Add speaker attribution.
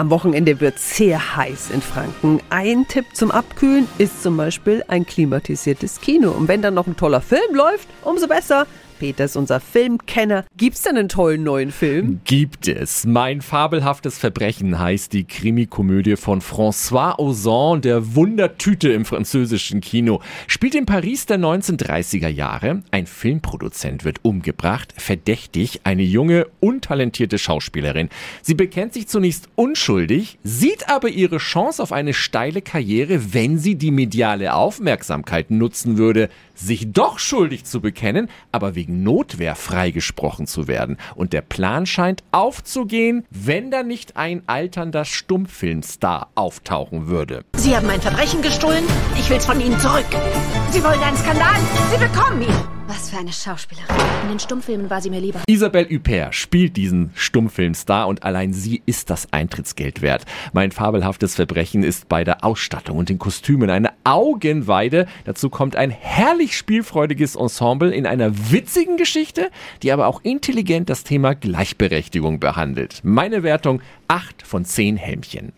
Speaker 1: Am Wochenende wird sehr heiß in Franken. Ein Tipp zum Abkühlen ist zum Beispiel ein klimatisiertes Kino. Und wenn dann noch ein toller Film läuft, umso besser. Peter ist unser Filmkenner. Gibt's denn einen tollen neuen Film?
Speaker 2: Gibt es. Mein fabelhaftes Verbrechen heißt die Krimikomödie von François Ozon, der Wundertüte im französischen Kino. Spielt in Paris der 1930er Jahre. Ein Filmproduzent wird umgebracht, verdächtig eine junge, untalentierte Schauspielerin. Sie bekennt sich zunächst unschuldig, sieht aber ihre Chance auf eine steile Karriere, wenn sie die mediale Aufmerksamkeit nutzen würde, sich doch schuldig zu bekennen, aber wegen Notwehr freigesprochen zu werden. Und der Plan scheint aufzugehen, wenn da nicht ein alternder Stummfilmstar auftauchen würde.
Speaker 3: Sie haben ein Verbrechen gestohlen. Ich will's von Ihnen zurück. Sie wollen einen Skandal. Sie bekommen ihn.
Speaker 4: Was für eine Schauspielerin. In den Stummfilmen war sie mir lieber.
Speaker 2: Isabelle Huppert spielt diesen Stummfilmstar und allein sie ist das Eintrittsgeld wert. Mein fabelhaftes Verbrechen ist bei der Ausstattung und den Kostümen eine Augenweide. Dazu kommt ein herrlich spielfreudiges Ensemble in einer witzigen Geschichte, die aber auch intelligent das Thema Gleichberechtigung behandelt. Meine Wertung 8 von 10 Helmchen.